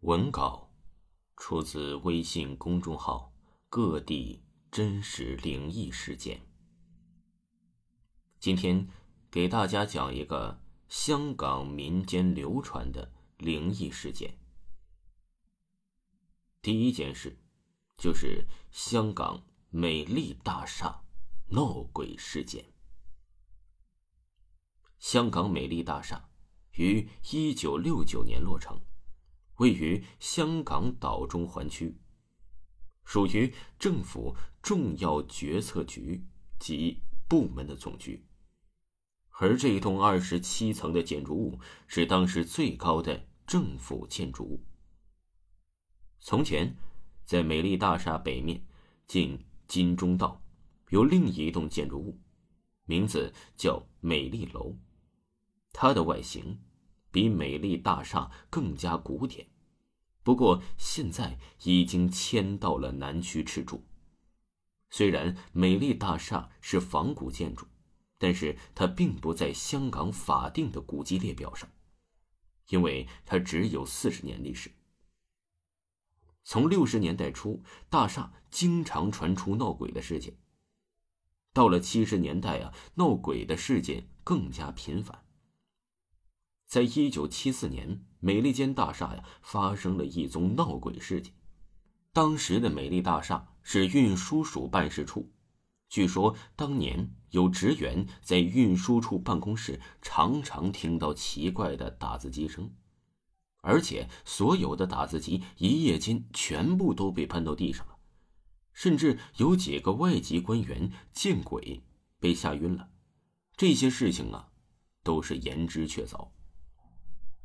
文稿出自微信公众号“各地真实灵异事件”。今天给大家讲一个香港民间流传的灵异事件。第一件事就是香港美丽大厦闹鬼事件。香港美丽大厦于一九六九年落成。位于香港岛中环区，属于政府重要决策局及部门的总局。而这一栋二十七层的建筑物是当时最高的政府建筑物。从前，在美丽大厦北面近金钟道，有另一栋建筑物，名字叫美丽楼，它的外形。比美丽大厦更加古典，不过现在已经迁到了南区赤柱。虽然美丽大厦是仿古建筑，但是它并不在香港法定的古迹列表上，因为它只有四十年历史。从六十年代初，大厦经常传出闹鬼的事件。到了七十年代啊，闹鬼的事件更加频繁。在一九七四年，美利坚大厦呀发生了一宗闹鬼事件。当时的美丽大厦是运输署办事处，据说当年有职员在运输处办公室常常听到奇怪的打字机声，而且所有的打字机一夜间全部都被搬到地上了，甚至有几个外籍官员见鬼被吓晕了。这些事情啊，都是言之确凿。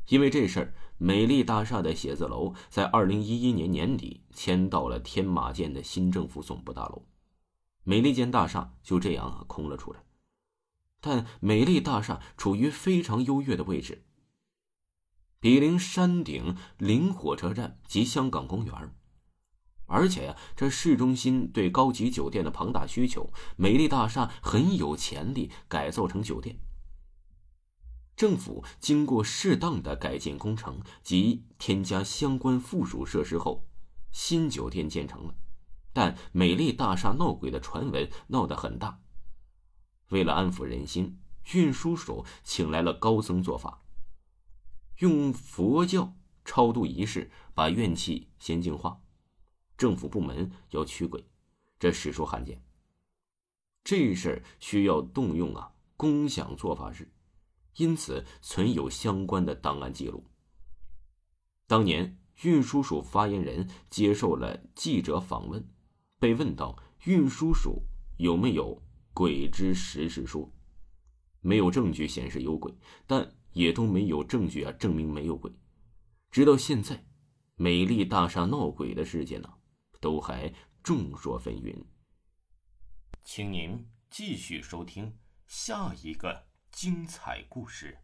因为这事儿，美丽大厦的写字楼在二零一一年年底迁到了天马舰的新政府总部大楼，美利坚大厦就这样啊空了出来。但美丽大厦处于非常优越的位置，毗邻山顶临火车站及香港公园，而且呀，这市中心对高级酒店的庞大需求，美丽大厦很有潜力改造成酒店。政府经过适当的改建工程及添加相关附属设施后，新酒店建成了。但美丽大厦闹鬼的传闻闹得很大。为了安抚人心，运输署请来了高僧做法，用佛教超度仪式把怨气先净化。政府部门要驱鬼，这实属罕见。这事儿需要动用啊共享做法事。因此，存有相关的档案记录。当年运输署发言人接受了记者访问，被问到运输署有没有鬼之实事说，没有证据显示有鬼，但也都没有证据啊证明没有鬼。直到现在，美丽大厦闹鬼的事件呢，都还众说纷纭。请您继续收听下一个。精彩故事。